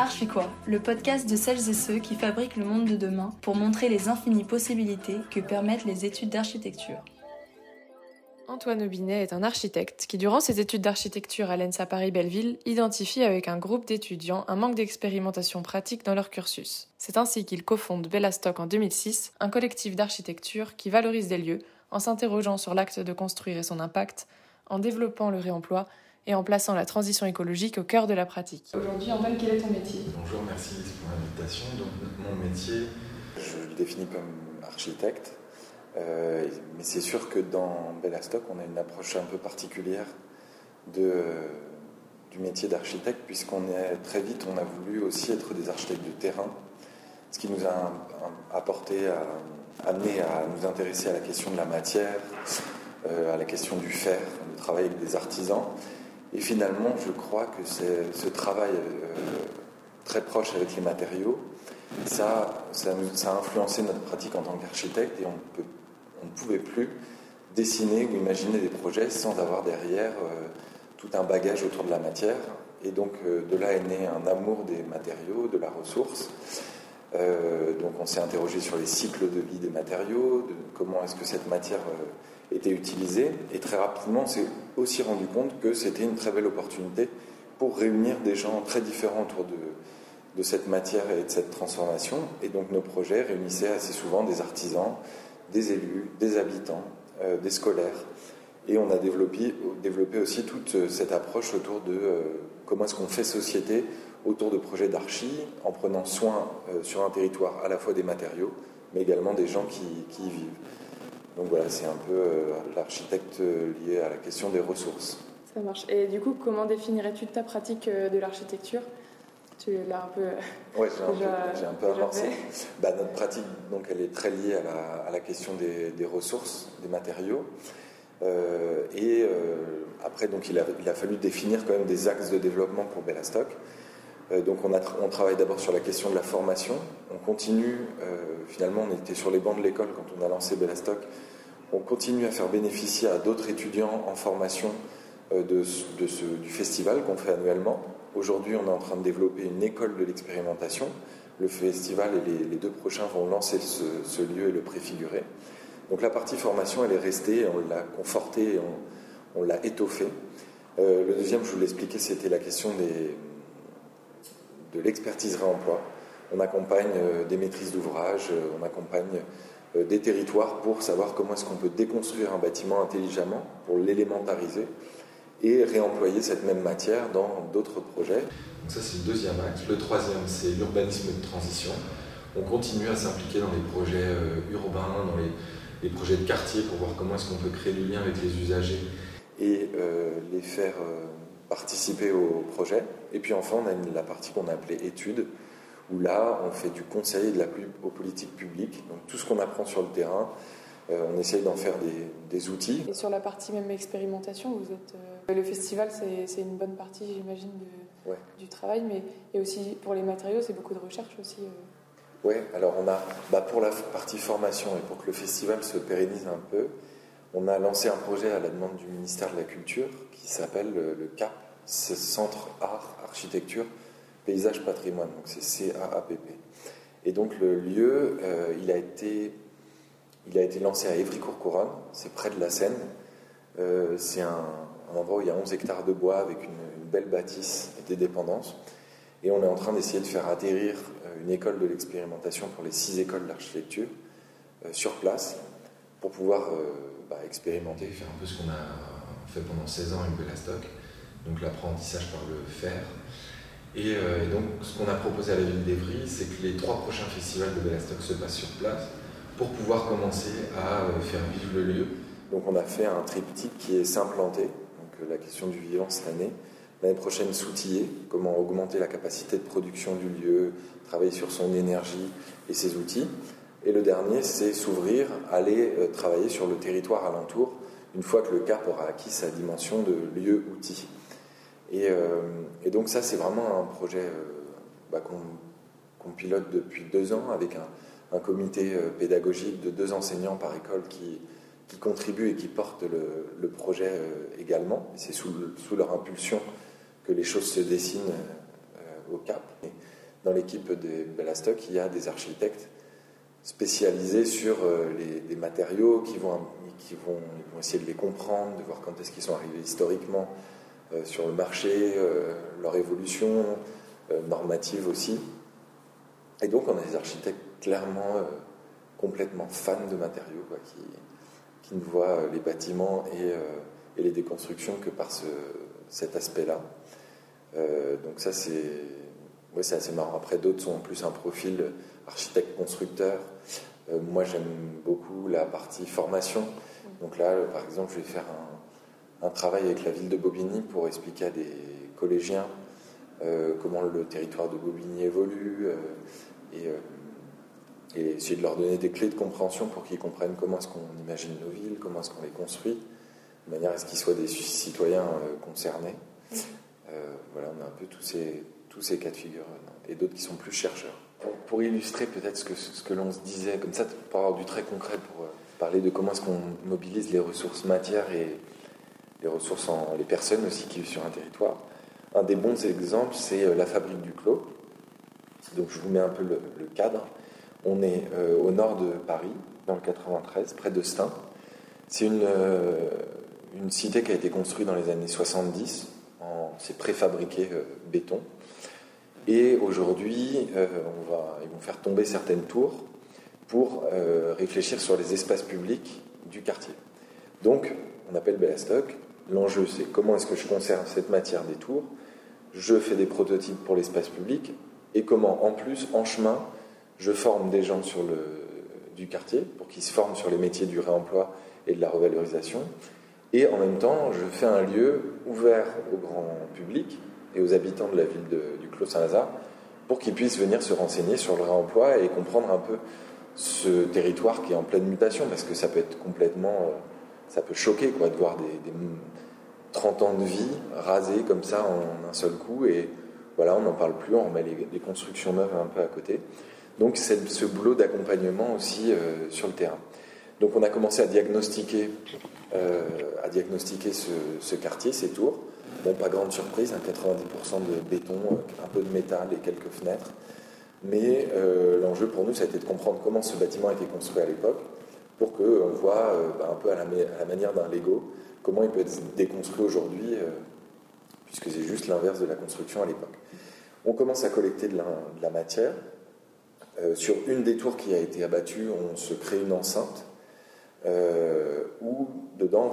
Archie-quoi, le podcast de celles et ceux qui fabriquent le monde de demain pour montrer les infinies possibilités que permettent les études d'architecture. Antoine Aubinet est un architecte qui, durant ses études d'architecture à l'ENSA Paris-Belleville, identifie avec un groupe d'étudiants un manque d'expérimentation pratique dans leur cursus. C'est ainsi qu'il cofonde Bellastock en 2006, un collectif d'architecture qui valorise des lieux en s'interrogeant sur l'acte de construire et son impact, en développant le réemploi et en plaçant la transition écologique au cœur de la pratique. Aujourd'hui, Antoine, quel est ton métier? Bonjour, merci pour l'invitation. Donc, mon métier, je le définis comme architecte, euh, mais c'est sûr que dans Bellastock, on a une approche un peu particulière de, du métier d'architecte, puisqu'on est très vite, on a voulu aussi être des architectes de terrain, ce qui nous a apporté, à, amené à nous intéresser à la question de la matière, euh, à la question du fer, de travailler avec des artisans. Et finalement, je crois que ce travail euh, très proche avec les matériaux, ça, ça, a influencé notre pratique en tant qu'architecte et on, ne pouvait plus dessiner ou imaginer des projets sans avoir derrière euh, tout un bagage autour de la matière. Et donc euh, de là est né un amour des matériaux, de la ressource. donc on s'est interrogé sur les cycles de vie des matériaux, comment est-ce que cette matière était utilisée. Et très rapidement, on s'est aussi rendu compte que c'était une très belle opportunité pour réunir des gens très différents autour de, cette matière et de cette transformation. Et donc nos projets réunissaient assez souvent des artisans, des élus, des habitants, euh, des scolaires. Et on a développé, aussi toute cette approche autour de euh, comment est-ce qu'on fait société autour de projets d'archi, en prenant soin euh, sur un territoire à la fois des matériaux, mais également des gens qui y vivent. Donc voilà, c'est un peu euh, l'architecte lié à la question des ressources. Ça marche. Et du coup, comment définirais-tu ta pratique euh, de l'architecture? Tu l'as un peu. Oui, j'ai un, peu amorcé. Bah, notre pratique, donc, elle est très liée à la, question des, ressources, des matériaux. Euh, et après, donc, il a, il a, fallu définir quand même des axes de développement pour Bellastock. Donc, on, travaille d'abord sur la question de la formation. On continue, finalement, on était sur les bancs de l'école quand on a lancé Bellastock on continue à faire bénéficier à d'autres étudiants en formation euh, du festival qu'on fait annuellement. Aujourd'hui, on est en train de développer une école de l'expérimentation. Le festival et les, deux prochains vont lancer ce, lieu et le préfigurer. Donc la partie formation, elle est restée, on l'a confortée, on, l'a étoffée. Euh, le deuxième, je vous l'expliquais, c'était la question des, de l'expertise réemploi. On accompagne euh, des maîtrises d'ouvrage, on accompagne euh, des territoires pour savoir comment est-ce qu'on peut déconstruire un bâtiment intelligemment, pour l'élémentariser et réemployer cette même matière dans d'autres projets. Donc ça c'est le deuxième axe. Le troisième c'est l'urbanisme de transition. On continue à s'impliquer dans les projets euh, urbains, dans les, projets de quartier pour voir comment est-ce qu'on peut créer du lien avec les usagers. Et euh, les faire participer au projet. Et puis enfin on a la partie qu'on a appelée études où là, on fait du conseil de la, aux politiques publiques. Donc tout ce qu'on apprend sur le terrain, euh, on essaye d'en faire des, outils. Et sur la partie même expérimentation, vous êtes, euh, le festival, c'est une bonne partie, j'imagine, du travail, mais et aussi pour les matériaux, c'est beaucoup de recherche aussi. Euh. Oui, alors on a, bah pour la partie formation et pour que le festival se pérennise un peu, on a lancé un projet à la demande du ministère de la Culture qui s'appelle le CAP, Centre Art Architecture Paysage Patrimoine, donc c'est CAAPP. Et donc le lieu, euh, il, a été, il a été lancé à Évry-Courcouronne, c'est près de la Seine. Euh, c'est un, endroit où il y a 11 hectares de bois avec une, belle bâtisse et des dépendances. Et on est en train d'essayer de faire atterrir euh, une école de l'expérimentation pour les six écoles d'architecture sur place pour pouvoir bah, expérimenter. Faire un peu ce qu'on a fait pendant 16 ans avec Bellastock, donc l'apprentissage par le faire euh, et, donc, ce qu'on a proposé à la ville d'Evry, c'est que les trois prochains festivals de Bellastock se passent sur place pour pouvoir commencer à euh, faire vivre le lieu. Donc, on a fait un triptyque qui est s'implanter, donc euh, la question du vivant cette année. L'année prochaine, s'outiller, comment augmenter la capacité de production du lieu, travailler sur son énergie et ses outils. Et le dernier, c'est s'ouvrir, aller travailler sur le territoire alentour, une fois que le CAP aura acquis sa dimension de lieu-outil. Euh, et, donc ça, c'est vraiment un projet euh, bah, qu'on pilote depuis deux ans avec un, comité euh, pédagogique de deux enseignants par école qui, qui contribuent et qui portent le, projet également. C'est sous, leur impulsion que les choses se dessinent au CAP. dans l'équipe des Bellastock, il y a des architectes spécialisés sur les, matériaux qui vont, qui vont, essayer de les comprendre, de voir quand est-ce qu'ils sont arrivés historiquement sur le marché, leur évolution normative aussi. Et donc on a des architectes clairement complètement fans de matériaux, qui, qui, ne voient les bâtiments et, et les déconstructions que par ce, cet aspect-là. Euh, donc ça, c'est ouais, assez marrant. Après, d'autres sont en plus un profil architecte-constructeur. Euh, moi, j'aime beaucoup la partie formation. Donc là, par exemple, je vais faire un, un travail avec la ville de Bobigny pour expliquer à des collégiens euh, comment le territoire de Bobigny évolue et, et, essayer de leur donner des clés de compréhension pour qu'ils comprennent comment est-ce qu'on imagine nos villes, comment est-ce qu'on les construit de manière à ce qu'ils soient des citoyens euh, concernés. Euh, voilà, on a un peu tous ces, tous ces cas de figure et d'autres qui sont plus chercheurs. Pour, illustrer peut-être ce que, l'on se disait, comme ça, pour avoir du très concret, pour euh, parler de comment est-ce qu'on mobilise les ressources matières et les ressources en les personnes aussi qui vivent sur un territoire. Un des bons exemples, c'est la fabrique du Clos. Donc je vous mets un peu le, cadre. On est au nord de Paris, dans le 93, près de Stein. C'est une, une cité qui a été construite dans les années 70, c'est préfabriqué euh, béton. Et aujourd'hui, euh, ils vont faire tomber certaines tours pour euh, réfléchir sur les espaces publics du quartier. Donc, on appelle Bellastock. L'enjeu, c'est comment est-ce que je conserve cette matière des tours, je fais des prototypes pour l'espace public, et comment, en plus, en chemin, je forme des gens sur le, du quartier pour qu'ils se forment sur les métiers du réemploi et de la revalorisation, et en même temps, je fais un lieu ouvert au grand public et aux habitants de la ville du Clos Saint-Lazare pour qu'ils puissent venir se renseigner sur le réemploi et comprendre un peu ce territoire qui est en pleine mutation, parce que ça peut être complètement. Euh, ça peut choquer quoi, de voir des, 30 ans de vie rasés comme ça en un seul coup, et voilà, on n'en parle plus, on remet les, constructions neuves un peu à côté. Donc c'est ce boulot d'accompagnement aussi euh, sur le terrain. Donc on a commencé à diagnostiquer, euh, à diagnostiquer ce, quartier, ces tours. Bon, pas grande surprise, 90% hein, de béton, euh, un peu de métal et quelques fenêtres. Mais euh, l'enjeu pour nous, ça a été de comprendre comment ce bâtiment a été construit à l'époque, pour qu'on voit bah, un peu à la, manière d'un Lego, comment il peut être déconstruit aujourd'hui, puisque c'est juste l'inverse de la construction à l'époque. On commence à collecter de la matière. sur une des tours qui a été abattue, on se crée une enceinte euh, où dedans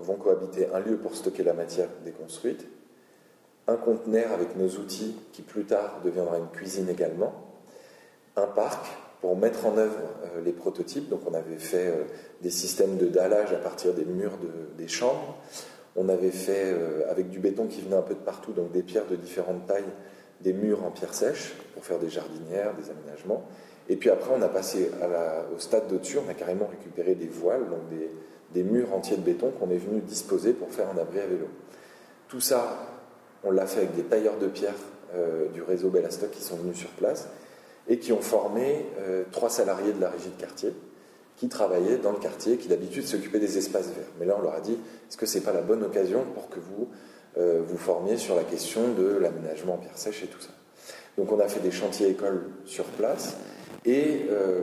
vont cohabiter un lieu pour stocker la matière déconstruite, un conteneur avec nos outils qui plus tard deviendra une cuisine également, un parc pour mettre en œuvre euh, les prototypes. Donc on avait fait euh, des systèmes de dallage à partir des murs des chambres. On avait fait avec du béton qui venait un peu de partout, donc des pierres de différentes tailles, des murs en pierre sèche pour faire des jardinières, des aménagements. Et puis après, on a passé au stade d'au-dessus, on a carrément récupéré des voiles, donc des, murs entiers de béton qu'on est venu disposer pour faire un abri à vélo. Tout ça, on l'a fait avec des tailleurs de pierre euh, du réseau Bellastock qui sont venus sur place et qui ont formé euh, trois salariés de la régie de quartier qui travaillaient dans le quartier, qui d'habitude s'occupaient des espaces verts. Mais là, on leur a dit, est-ce que ce n'est pas la bonne occasion pour que vous euh, vous formiez sur la question de l'aménagement en pierre sèche et tout ça? Donc on a fait des chantiers écoles sur place et euh,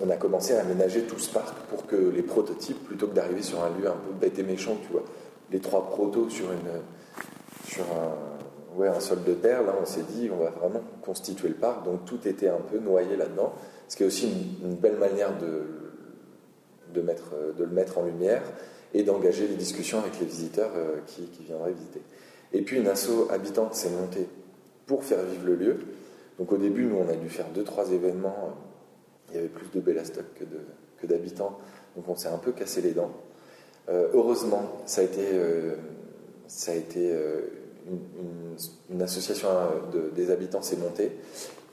on a commencé à aménager tout ce parc pour que les prototypes, plutôt que d'arriver sur un lieu un peu bête et méchant, tu vois, les trois protos sur, une, sur un, sol de terre, là on s'est dit on va vraiment constituer le parc, donc tout était un peu noyé là-dedans, ce qui est aussi une, belle manière de, de, mettre, de le mettre en lumière et d'engager les discussions avec les visiteurs euh, qui, qui viendraient visiter. Et puis une asso habitante s'est montée pour faire vivre le lieu. Donc au début, nous, on a dû faire deux, trois événements. Il y avait plus de Bellastock que d'habitants. Donc on s'est un peu cassé les dents. Euh, heureusement, ça a été, euh, euh, une, association des habitants s'est montée.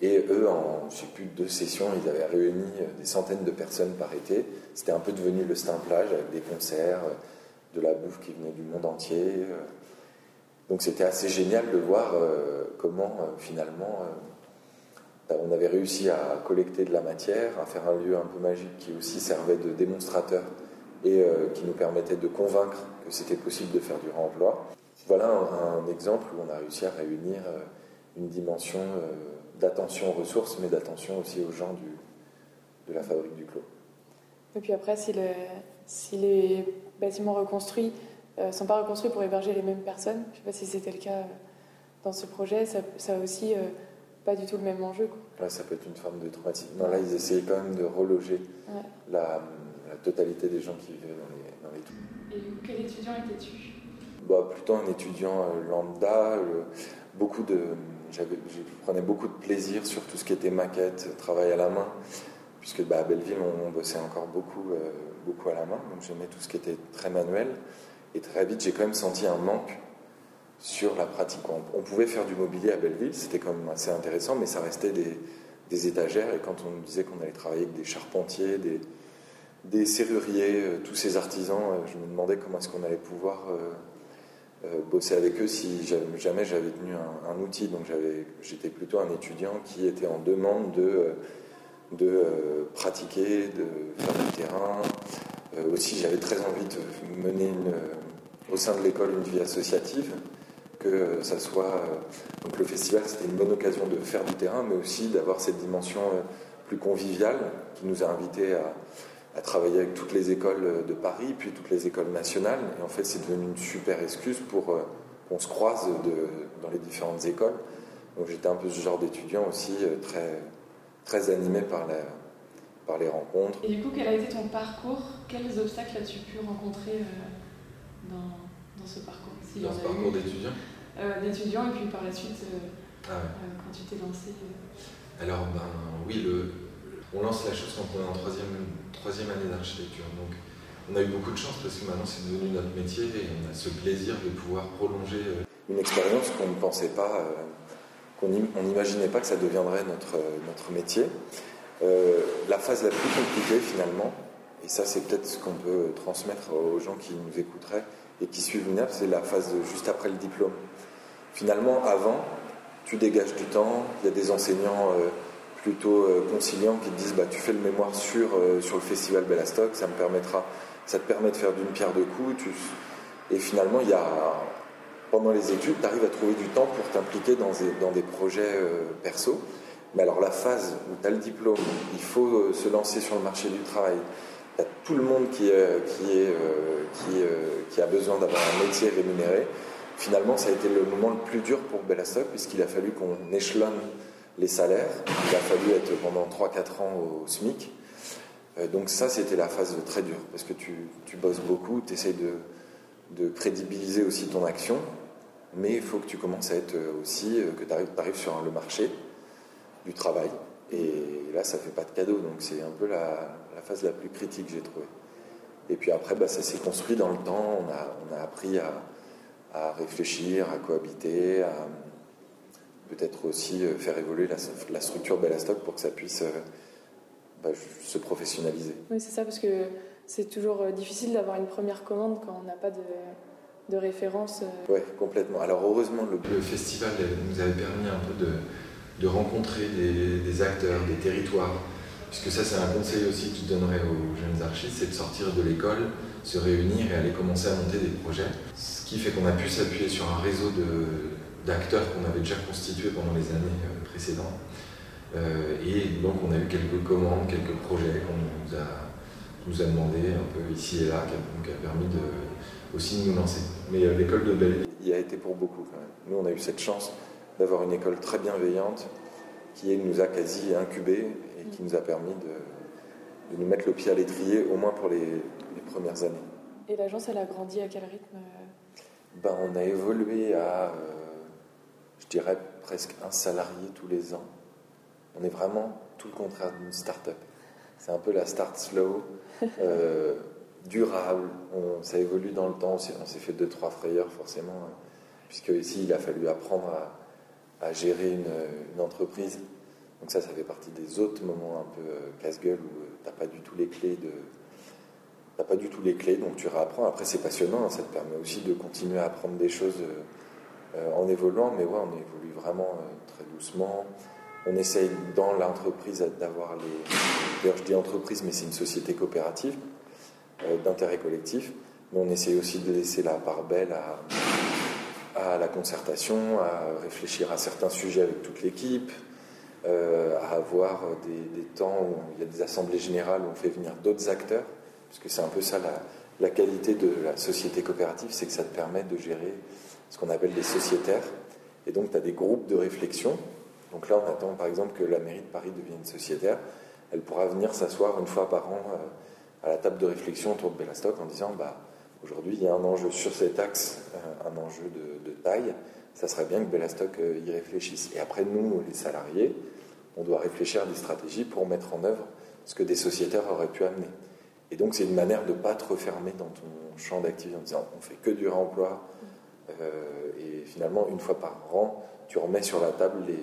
Et eux, en je sais plus, deux sessions, ils avaient réuni des centaines de personnes par été. C'était un peu devenu le plage avec des concerts, de la bouffe qui venait du monde entier. Donc c'était assez génial de voir comment finalement euh, on avait réussi à collecter de la matière, à faire un lieu un peu magique qui aussi servait de démonstrateur et euh, qui nous permettait de convaincre que c'était possible de faire du réemploi. Voilà un, exemple où on a réussi à réunir euh, une dimension d'attention aux ressources, mais d'attention aussi aux gens du, de la fabrique du clos. Et puis après, si, le, si les bâtiments reconstruits ne sont pas reconstruits pour héberger les mêmes personnes, je ne sais pas si c'était le cas dans ce projet, ça, ça aussi pas du tout le même enjeu. Quoi. ça peut être une forme de traumatisme. Non, là, ils essayaient quand même de reloger la, totalité des gens qui vivaient dans les, dans les Et quel étudiant étais-tu? Bah, Plutôt un étudiant euh, lambda. beaucoup de, je prenais beaucoup de plaisir sur tout ce qui était maquette, travail à la main, puisque bah, à Belleville, on, bossait encore beaucoup, euh, beaucoup à la main. Donc j'aimais tout ce qui était très manuel. Et très vite, j'ai quand même senti un manque sur la pratique. On, pouvait faire du mobilier à Belleville, c'était quand même assez intéressant, mais ça restait des, étagères. Et quand on nous disait qu'on allait travailler avec des charpentiers, des, serruriers, euh, tous ces artisans, euh, je me demandais comment est-ce qu'on allait pouvoir euh, bosser avec eux si jamais j'avais tenu un, outil. Donc j'étais plutôt un étudiant qui était en demande de, de pratiquer, de faire du terrain. aussi, j'avais très envie de mener au sein de l'école une vie associative que ça soit. Euh, donc le festival, c'était une bonne occasion de faire du terrain, mais aussi d'avoir cette dimension euh, plus conviviale qui nous a invités à, travailler avec toutes les écoles euh, de Paris, puis toutes les écoles nationales. Et en fait, c'est devenu une super excuse pour qu'on se croise dans les différentes écoles. Donc j'étais un peu ce genre d'étudiant aussi, très, très animé par, par les rencontres. Et du coup, quel a été ton parcours? Quels obstacles as-tu pu rencontrer dans, dans ce parcours? Dans ce parcours d'étudiant? Euh, d'étudiants et puis par la suite, euh, ah euh, quand tu t'es lancé Alors, ben oui, le, on lance la chose quand on est en troisième, troisième année d'architecture. Donc, on a eu beaucoup de chance parce que maintenant c'est devenu notre métier et on a ce plaisir de pouvoir prolonger. Une expérience qu'on ne pensait pas, qu'on n'imaginait pas que ça deviendrait notre, notre métier. la phase la plus compliquée finalement, et ça c'est peut-être ce qu'on peut transmettre aux gens qui nous écouteraient et qui suivent l'UNEP, c'est la phase juste après le diplôme. Finalement, avant, tu dégages du temps, il y a des enseignants euh, plutôt euh, conciliants qui te disent bah, tu fais le mémoire sur, euh, sur le festival Bellastock, ça, me permettra, ça te permet de faire d'une pierre deux coups. Et finalement, il y a, pendant les études, tu arrives à trouver du temps pour t'impliquer dans des, dans des projets perso. Mais alors la phase où tu as le diplôme, il faut se lancer sur le marché du travail, il y a tout le monde qui, qui, est, qui, a besoin d'avoir un métier rémunéré finalement, ça a été le moment le plus dur pour Bellastock, puisqu'il a fallu qu'on échelonne les salaires. Il a fallu être pendant 3-4 ans au SMIC. Euh, donc ça, c'était la phase très dure, parce que tu, bosses beaucoup, tu essaies de, crédibiliser aussi ton action, mais il faut que tu commences à être aussi, euh, que tu arrives, sur le marché du travail. Et là, ça fait pas de cadeau, donc c'est un peu la, phase la plus critique, j'ai trouvé. Et puis après, bah, ça s'est construit dans le temps, on a, on a appris à, à réfléchir, à cohabiter, à peut-être aussi euh, faire évoluer la, structure Bellastock pour que ça puisse euh, bah, se professionnaliser. Oui, c'est ça, parce que c'est toujours euh, difficile d'avoir une première commande quand on n'a pas de, de référence. Oui, complètement. Alors heureusement, le... le, festival nous avait permis un peu de, de rencontrer des, des, acteurs, des territoires, puisque ça c'est un conseil aussi que je donnerais aux jeunes archistes, c'est de sortir de l'école, se réunir et aller commencer à monter des projets qui fait qu'on a pu s'appuyer sur un réseau d'acteurs qu'on avait déjà constitué pendant les années euh, précédentes. Euh, et donc on a eu quelques commandes, quelques projets qu'on nous a, nous a demandé un peu ici et là, qui a, permis aussi de nous lancer. Mais euh, l'école de Belle... Il y a été pour beaucoup quand même. Nous on a eu cette chance d'avoir une école très bienveillante qui nous a quasi incubés et qui nous a permis de, de nous mettre le pied à l'étrier, au moins pour les, les premières années. Et l'agence, elle a grandi à quel rythme? Ben, on a évolué à, euh, je dirais, presque un salarié tous les ans. On est vraiment tout le contraire d'une start-up. C'est un peu la start slow, euh, durable. On, ça évolue dans le temps. On s'est fait deux, trois frayeurs forcément, hein, puisque ici, il a fallu apprendre à, gérer une, entreprise. Donc ça, ça fait partie des autres moments un peu euh, casse-gueule où tu n'as pas du tout les clés de n'as pas du tout les clés, donc tu réapprends. Après, c'est passionnant, hein, ça te permet aussi de continuer à apprendre des choses euh, euh, en évoluant, mais ouais, on évolue vraiment euh, très doucement. On essaye dans l'entreprise d'avoir les. D'ailleurs, je dis entreprise, mais c'est une société coopérative d'intérêt collectif. Mais on essaye aussi de laisser la part belle à la concertation, à réfléchir à certains sujets avec toute l'équipe, euh, à avoir des, temps où il y a des assemblées générales où on fait venir d'autres acteurs, parce que c'est un peu ça la, qualité de la société coopérative, c'est que ça te permet de gérer ce qu'on appelle des sociétaires. Et donc tu as des groupes de réflexion. Donc là, on attend par exemple que la mairie de Paris devienne sociétaire. Elle pourra venir s'asseoir une fois par an euh, à la table de réflexion autour de Bellastock en disant bah, aujourd'hui il y a un enjeu sur cet axe, euh, un enjeu de taille ça serait bien que Bellastock y réfléchisse. Et après, nous, les salariés, on doit réfléchir à des stratégies pour mettre en œuvre ce que des sociétaires auraient pu amener. Et donc, c'est une manière de ne pas te refermer dans ton champ d'activité en disant on fait que du réemploi. Euh, et finalement, une fois par an, tu remets sur la table les,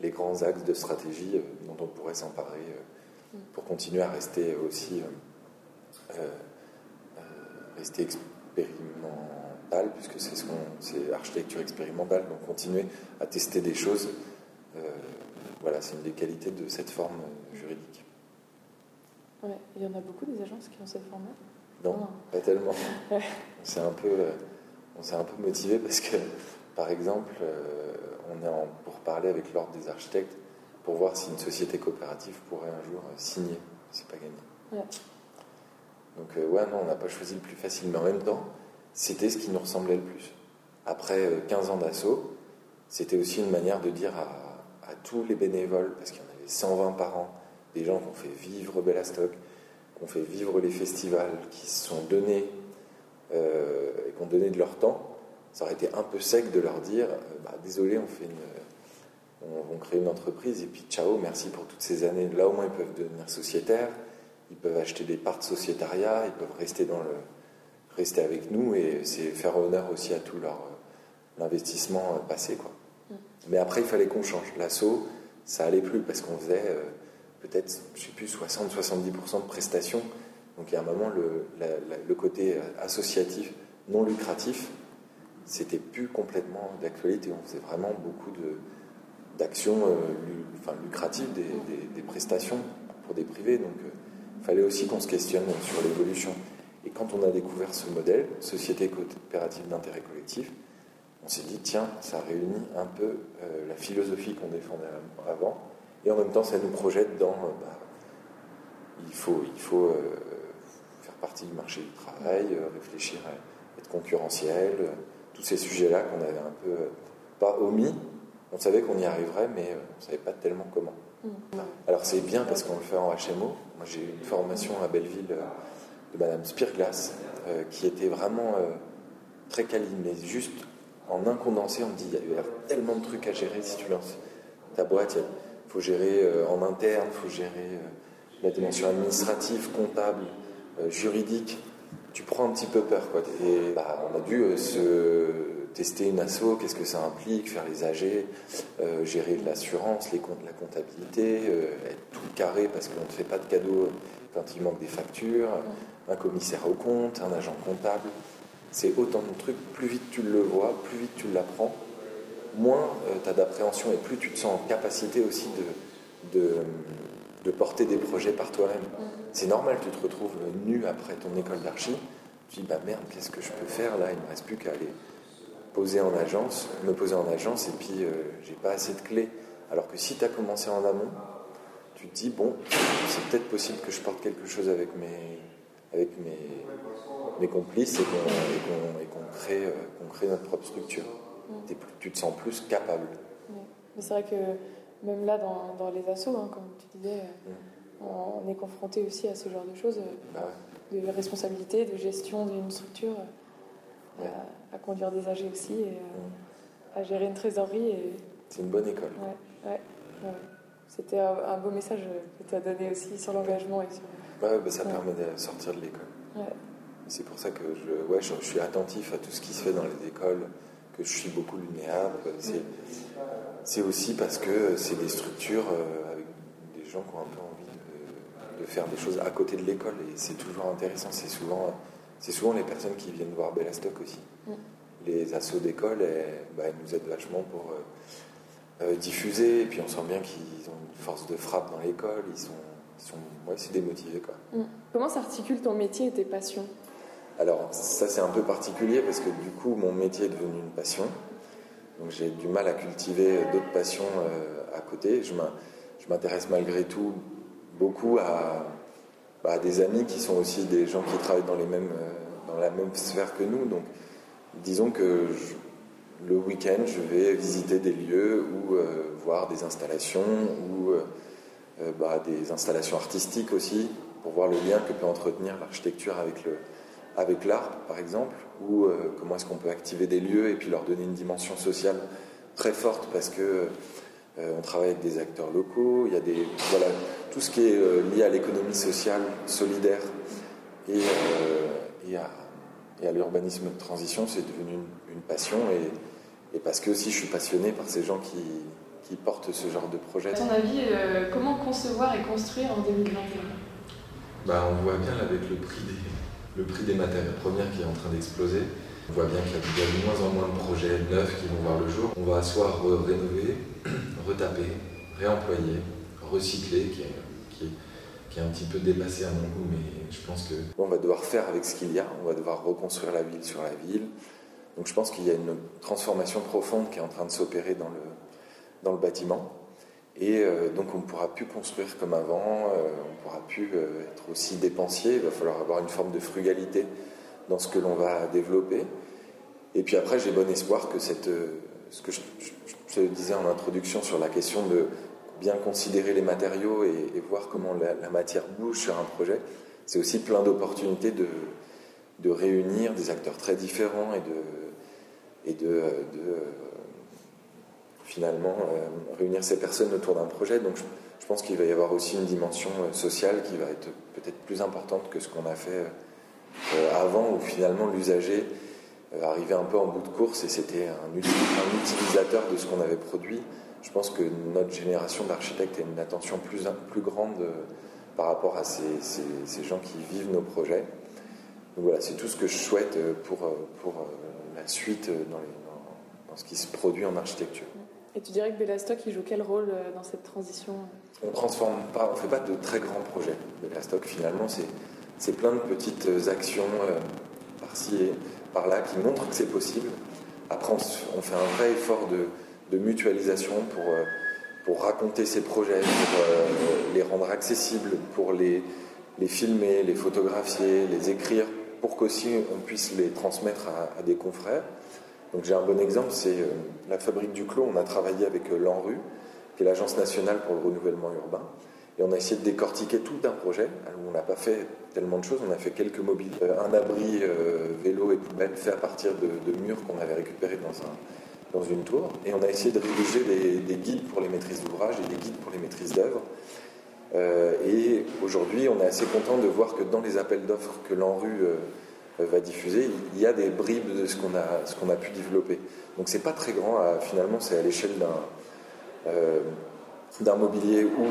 les grands axes de stratégie euh, dont on pourrait s'emparer euh, pour continuer à rester aussi rester puisque c'est ce qu'on, c'est architecture expérimentale, donc continuer à tester des choses voilà, c'est une des qualités de cette forme euh, juridique. Ouais. Il y en a beaucoup des agences qui ont cette forme-là? Non, pas tellement. on s'est un peu, euh, on s'est un peu motivé parce que, par exemple, euh, on est en, pour parler avec l'ordre des architectes pour voir si une société coopérative pourrait un jour signer. C'est pas gagné. Ouais. Donc ouais, non, on n'a pas choisi le plus facile, mais en même temps, c'était ce qui nous ressemblait le plus. Après 15 ans d'assaut, c'était aussi une manière de dire à tous les bénévoles, parce qu'il y en avait 120 par an, des gens qui ont fait vivre Bellastock, qui ont fait vivre les festivals, qui se sont donnés euh, et qui ont donné de leur temps, ça aurait été un peu sec de leur dire euh, bah, désolé, on fait une, on, crée une entreprise et puis ciao, merci pour toutes ces années. Là au moins ils peuvent devenir sociétaires, ils peuvent acheter des parts de sociétariat, ils peuvent rester dans le rester avec nous et c'est faire honneur aussi à tout leur euh, investissement passé quoi. Mais après, il fallait qu'on change. L'assaut, ça allait plus parce qu'on faisait euh, peut-être, je sais plus, 60-70% de prestations. Donc il y a un moment, le, le côté associatif, non lucratif, c'était plus complètement d'actualité. On faisait vraiment beaucoup d'actions euh, enfin, lucratives, des, des, prestations pour des privés. Donc euh, il fallait aussi qu'on se questionne sur l'évolution. Et quand on a découvert ce modèle, société coopérative d'intérêt collectif, on s'est dit, tiens, ça réunit un peu euh, la philosophie qu'on défendait avant, et en même temps, ça nous projette dans, euh, bah, il faut, il faut euh, faire partie du marché du travail, réfléchir à être concurrentiel, tous ces sujets-là qu'on avait un peu, pas omis, on savait qu'on y arriverait, mais on ne savait pas tellement comment. Mmh. Alors c'est bien parce qu'on le fait en HMO. Moi j'ai eu une formation à Belleville de Madame Spirglass, qui était vraiment très câline, mais juste en un condensé, on dit il y a tellement de trucs à gérer si tu lances ta boîte. Il faut gérer euh, en interne, il faut gérer euh, la dimension administrative, comptable, euh, juridique. Tu prends un petit peu peur. Quoi. Bah, on a dû se tester une asso, qu'est-ce que ça implique, faire les AG, gérer l'assurance, les comptes, la comptabilité, être tout carré parce qu'on ne fait pas de cadeaux quand il manque des factures, un commissaire au compte, un agent comptable. C'est autant de trucs, plus vite tu le vois, plus vite tu l'apprends, moins euh, tu as d'appréhension et plus tu te sens en capacité aussi de, de, de porter des projets par toi-même. Mm. C'est normal, tu te retrouves nu après ton école d'archi, tu dis bah merde, qu'est-ce que je peux faire là? Il ne me reste plus qu'à aller poser en agence, me poser en agence et puis euh, j'ai pas assez de clés. Alors que si tu as commencé en amont, tu te dis bon, c'est peut-être possible que je porte quelque chose avec mes, avec mes, mes complices et qu'on crée, euh, crée, notre propre structure. Mm. tu te sens plus capable. Mais c'est vrai que même là, dans, dans les assos, hein, comme tu disais, mm. on est confronté aussi à ce genre de choses, bah de responsabilité, de gestion d'une structure, à, conduire des AG aussi, et mm. à gérer une trésorerie. Et... C'est une bonne école. Ouais, C'était un, beau message que tu as donné aussi sur l'engagement. et sur... bah, ça permet de sortir de l'école. C'est pour ça que je, ouais, je, suis attentif à tout ce qui se fait dans les écoles, que je suis beaucoup l'UNEAP. C'est aussi parce que c'est des structures euh, avec des gens qui ont un peu envie de, faire des choses à côté de l'école et c'est toujours intéressant. C'est souvent, souvent les personnes qui viennent voir Bellastock aussi. Mm. Les assos d'école, bah, elles, nous aident vachement pour euh, euh, diffuser et puis on sent bien qu'ils ont une force de frappe dans l'école. Ils sont, ils sont ouais, c'est démotivé. Quoi. Mm. Comment s'articule ton métier et tes passions? Alors ça c'est un peu particulier parce que du coup mon métier est devenu une passion. Donc j'ai du mal à cultiver d'autres passions à côté. Je m'intéresse malgré tout beaucoup à, bah, des amis qui sont aussi des gens qui travaillent dans, les mêmes, dans la même sphère que nous. Donc disons que le week-end, je vais visiter des lieux ou euh, voir des installations ou euh, euh, bah, des installations artistiques aussi pour voir le lien que peut entretenir l'architecture avec le avec l'art par exemple ou comment est-ce qu'on peut activer des lieux et puis leur donner une dimension sociale très forte parce que on travaille avec des acteurs locaux, il y a des voilà tout ce qui est lié à l'économie sociale solidaire et, à l'urbanisme de transition, c'est devenu une, passion et, parce que aussi je suis passionné par ces gens qui, qui portent ce genre de projet. À ton avis, euh, comment concevoir et construire en 2021 bah, On voit bien avec le prix, des, le prix des matières premières qui est en train d'exploser. On voit bien qu'il y a de moins en moins de projets neufs qui vont voir le jour. On va soit rénover, retaper, réemployer, recycler, qui est, qui est qui est un petit peu dépassé à mon goût, mais je pense que... On va devoir faire avec ce qu'il y a, on va devoir reconstruire la ville sur la ville. Donc je pense qu'il y a une transformation profonde qui est en train de s'opérer dans le, dans le bâtiment. Et euh, donc on ne pourra plus construire comme avant, euh, on ne pourra plus euh, être aussi dépensier, il va falloir avoir une forme de frugalité dans ce que l'on va développer. Et puis après, j'ai bon espoir que cette, ce que je, je, disais en introduction sur la question de bien considérer les matériaux et, voir comment la, matière bouge sur un projet, c'est aussi plein d'opportunités de, de, réunir des acteurs très différents et de, et de, finalement euh, réunir ces personnes autour d'un projet. Donc je, pense qu'il va y avoir aussi une dimension euh, sociale qui va être peut-être plus importante que ce qu'on a fait euh, avant, où finalement l'usager arrivait un peu en bout de course et c'était un, utilisateur de ce qu'on avait produit je pense que notre génération d'architectes a une attention plus, plus grande euh, par rapport à ces, ces, gens qui vivent nos projets. Donc voilà, c'est tout ce que je souhaite euh, pour, euh, pour la suite dans, dans, ce qui se produit en architecture. Et tu dirais que Bellastock, il joue quel rôle dans cette transition? On transforme pas, on fait pas de très grands projets. Bellastock, finalement, c'est plein de petites actions par-ci et par-là qui montrent que c'est possible. Après, on fait un vrai effort de, de mutualisation pour, euh, pour raconter ces projets, pour euh, les rendre accessibles, pour les, les filmer, les photographier, les écrire, pour qu'aussi on puisse les transmettre à, des confrères. Donc j'ai un bon exemple, c'est euh, la fabrique du clos. On a travaillé avec l'ANRU, qui est l'Agence nationale pour le renouvellement urbain. Et on a essayé de décortiquer tout un projet. on n'a pas fait tellement de choses, on a fait quelques mobiles. Un abri vélo et poubelle fait à partir de, murs qu'on avait récupérés dans un, dans une tour, et on a essayé de rédiger des, guides pour les maîtrises d'ouvrage et des guides pour les maîtrises d'œuvre. Euh, et aujourd'hui, on est assez content de voir que dans les appels d'offres que l'ANRU euh, va diffuser, il y a des bribes de ce qu'on a, ce qu'on a pu développer. Donc c'est pas très grand, finalement, c'est à l'échelle d'un euh, d'un mobilier ou,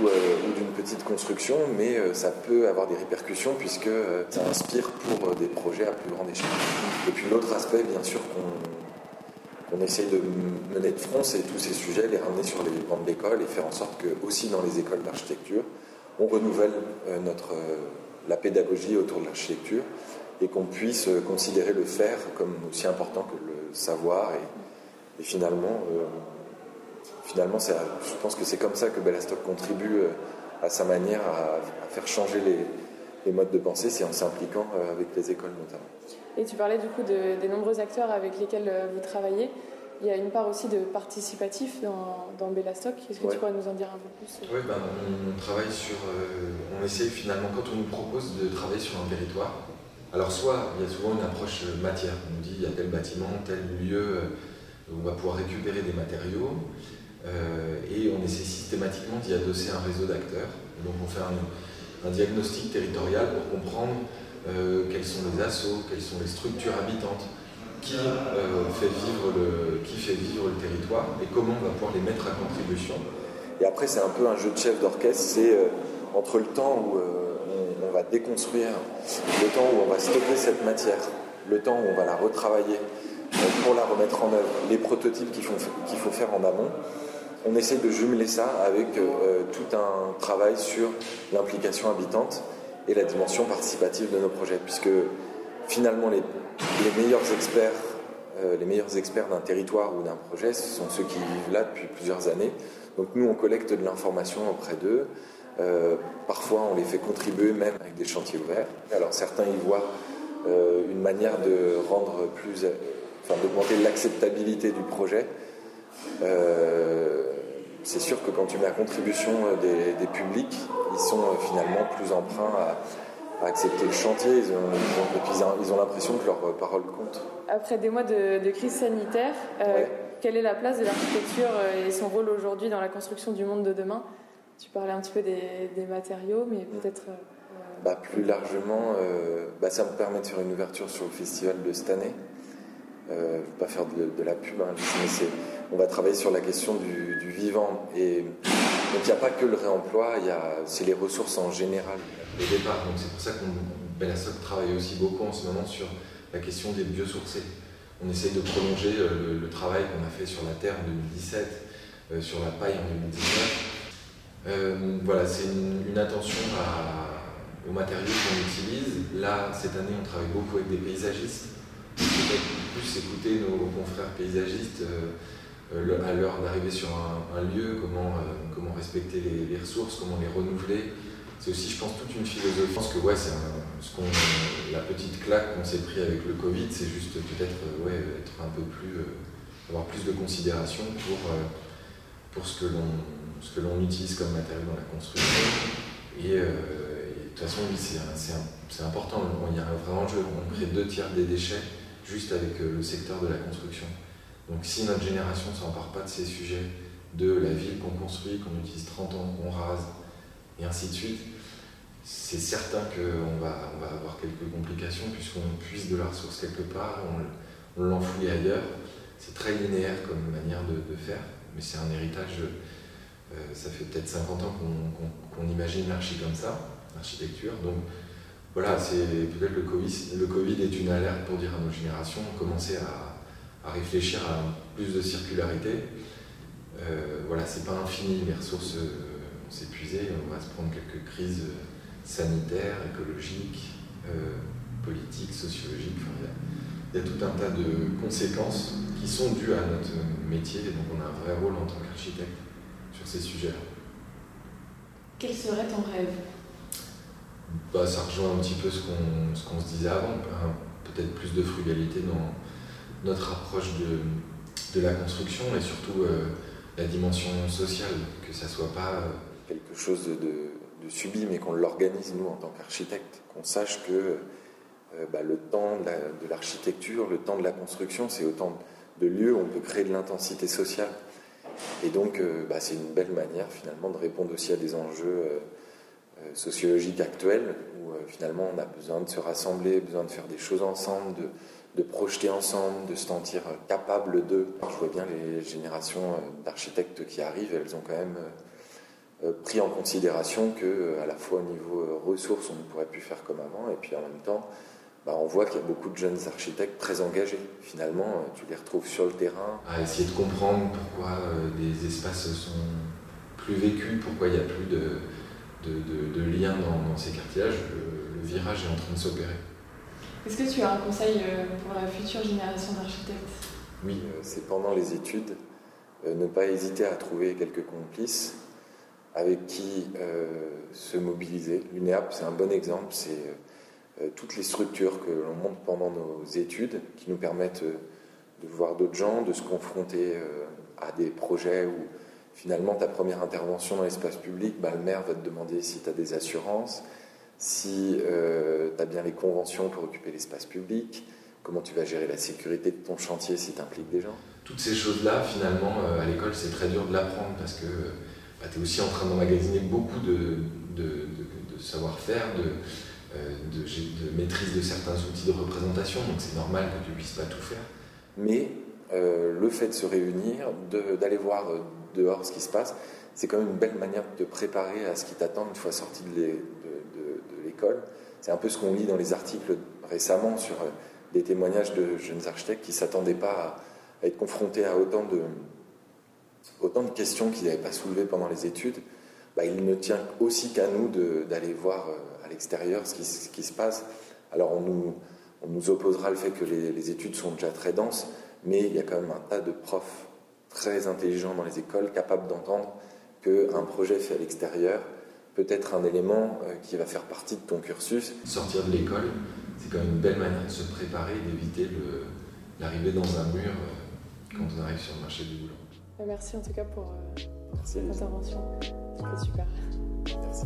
d'une petite construction, mais ça peut avoir des répercussions puisque ça inspire pour des projets à plus grande échelle. Et puis l'autre aspect, bien sûr, qu'on on essaye de mener de front c'est tous ces sujets, les ramener sur les bancs d'école et faire en sorte que aussi dans les écoles d'architecture, on renouvelle euh, notre, euh, la pédagogie autour de l'architecture et qu'on puisse euh, considérer le faire comme aussi important que le savoir et, finalement, finalement je pense que c'est comme ça que Bellastock contribue à sa manière à, faire changer les, modes de pensée, c'est en s'impliquant avec les écoles notamment. Et tu parlais du coup des nombreux acteurs avec lesquels vous travaillez. Il y a une part aussi de participatif dans, dans Bellastock. Est-ce que tu pourrais nous en dire un peu plus? Oui, ben, on, travaille sur. Euh, on essaie finalement, quand on nous propose de travailler sur un territoire, alors soit il y a souvent une approche matière. On nous dit il y a tel bâtiment, tel lieu où on va pouvoir récupérer des matériaux. Euh, et on essaie systématiquement d'y adosser un réseau d'acteurs. Donc on fait un, un diagnostic territorial pour comprendre euh, quels sont les assauts, quelles sont les structures habitantes, qui, euh, fait vivre le, qui fait vivre le territoire et comment on va pouvoir les mettre à contribution. Et après, c'est un peu un jeu de chef d'orchestre, c'est euh, entre le temps où on, va déconstruire, le temps où on va stocker cette matière, le temps où on va la retravailler pour la remettre en œuvre, les prototypes qu'il faut, faut faire en amont on essaie de jumeler ça avec tout un travail sur l'implication habitante et la dimension participative de nos projets, puisque finalement, les, meilleurs experts, euh, experts d'un territoire ou d'un projet, ce sont ceux qui vivent là depuis plusieurs années. Donc nous, on collecte de l'information auprès d'eux. Euh, parfois, on les fait contribuer même avec des chantiers ouverts. Alors certains y voient euh, une manière de rendre plus, enfin d'augmenter l'acceptabilité du projet. c'est sûr que quand tu mets à contribution des publics, ils sont finalement plus emprunts à, accepter le chantier. Ils ont, ils ont, l'impression que leur parole compte. Après des mois de, crise sanitaire, euh, quelle est la place de l'architecture euh, et son rôle aujourd'hui dans la construction du monde de demain? Tu parlais un petit peu des, matériaux, mais peut-être. Euh, bah, plus largement, bah, ça me permet de faire une ouverture sur le festival de cette année. je ne vais pas faire de, la pub, hein, mais on va travailler sur la question du, du vivant. Et donc il n'y a pas que le réemploi, c'est les ressources en général au départ. Donc c'est pour ça qu'on Bellastock travaille aussi beaucoup en ce moment sur la question des biosourcés. On essaye de prolonger euh, le, travail qu'on a fait sur la terre en 2017, euh, sur la paille en 2019. Euh, voilà, c'est une, attention aux matériaux qu'on utilise. Là, cette année, on travaille beaucoup avec des paysagistes. Peut-être plus écouter nos confrères paysagistes à l'heure d'arriver sur un, lieu, comment, comment respecter les, ressources, comment les renouveler, c'est aussi, je pense, toute une philosophie. Je pense que ouais, c'est ce la petite claque qu'on s'est pris avec le Covid, c'est juste peut-être euh, ouais, être un peu plus, euh, avoir plus de considération pour, euh, pour ce que l'on ce que l'on utilise comme matériau dans la construction. Et, de toute façon, c'est important. Il y a un vrai enjeu. On crée deux tiers des déchets juste avec le secteur de la construction. Donc si notre génération ne s'empare pas de ces sujets, de la ville qu'on construit, qu'on utilise 30 ans, qu'on rase, et ainsi de suite, c'est certain qu'on va, avoir quelques complications puisqu'on puise de la ressource quelque part, on, l'enfouit ailleurs. C'est très linéaire comme manière de, faire, mais c'est un héritage. Euh, ça fait peut-être 50 ans qu'on imagine l'archi comme ça, l'architecture. Donc voilà, c'est peut-être le COVID, le Covid est une alerte pour dire à nos générations, commencer à, à réfléchir à plus de circularité. Euh, voilà, c'est pas infini, les ressources euh, vont s'épuiser, on va se prendre quelques crises sanitaire, écologique, euh, politique, sociologique. il, y a, tout un tas de conséquences qui sont dues à notre métier, et donc on a un vrai rôle en tant qu'architecte sur ces sujets-là. Quel serait ton rêve? Bah, Ça rejoint un petit peu ce qu'on se disait avant, peut-être plus de frugalité dans notre approche de, de la construction et surtout euh, la dimension sociale, que ça soit pas euh, quelque chose de subi, mais qu'on l'organise nous en tant qu'architecte, qu'on sache que euh, bah, le temps de l'architecture, le temps de la construction, c'est autant de lieux où on peut créer de l'intensité sociale. Et donc, bah, c'est une belle manière finalement de répondre aussi à des enjeux sociologiques actuels, où finalement on a besoin de se rassembler, besoin de faire des choses ensemble, de projeter ensemble, de se sentir capable de. Je vois bien les générations d'architectes qui arrivent, elles ont quand même euh, pris en considération que euh, à la fois au niveau euh, ressources on ne pourrait plus faire comme avant et puis en même temps bah, on voit qu'il y a beaucoup de jeunes architectes très engagés. Finalement, tu les retrouves sur le terrain. À essayer de comprendre pourquoi des espaces sont plus vécus, pourquoi il n'y a plus de, liens dans, ces quartiers-là. Le, virage est en train de s'opérer. Est-ce que tu as un conseil pour la future génération d'architectes? Oui, c'est pendant les études, ne pas hésiter à trouver quelques complices avec qui euh, se mobiliser. L'UNEAP, c'est un bon exemple, c'est euh, toutes les structures que l'on monte pendant nos études qui nous permettent euh, de voir d'autres gens, de se confronter à des projets où finalement ta première intervention dans l'espace public, bah, le maire va te demander si tu as des assurances, si tu as bien les conventions pour occuper l'espace public, comment tu vas gérer la sécurité de ton chantier si tu impliques des gens? Toutes ces choses-là, finalement, à l'école, c'est très dur de l'apprendre parce que bah, tu es aussi en train d'emmagasiner beaucoup de, de, savoir-faire, euh, de, maîtrise de certains outils de représentation, donc c'est normal que tu ne puisses pas tout faire. Mais euh, le fait de se réunir, d'aller voir euh, dehors ce qui se passe, c'est quand même une belle manière de te préparer à ce qui t'attend une fois sorti de C'est un peu ce qu'on lit dans les articles récemment sur des témoignages de jeunes architectes qui ne s'attendaient pas à, être confrontés à autant de, questions qu'ils n'avaient pas soulevées pendant les études, bah, il ne tient aussi qu'à nous d'aller voir euh, à l'extérieur ce qui, se passe. Alors on nous, on nous opposera le fait que les, études sont déjà très denses, mais il y a quand même un tas de profs très intelligents dans les écoles, capables d'entendre qu'un projet fait à l'extérieur peut être un élément euh, qui va faire partie de ton cursus. Sortir de l'école, c'est quand même une belle manière de se préparer et d'éviter l'arrivée dans un mur euh, quand on arrive sur le marché du boulot. Merci en tout cas pour euh, cette intervention. C'était super. Merci.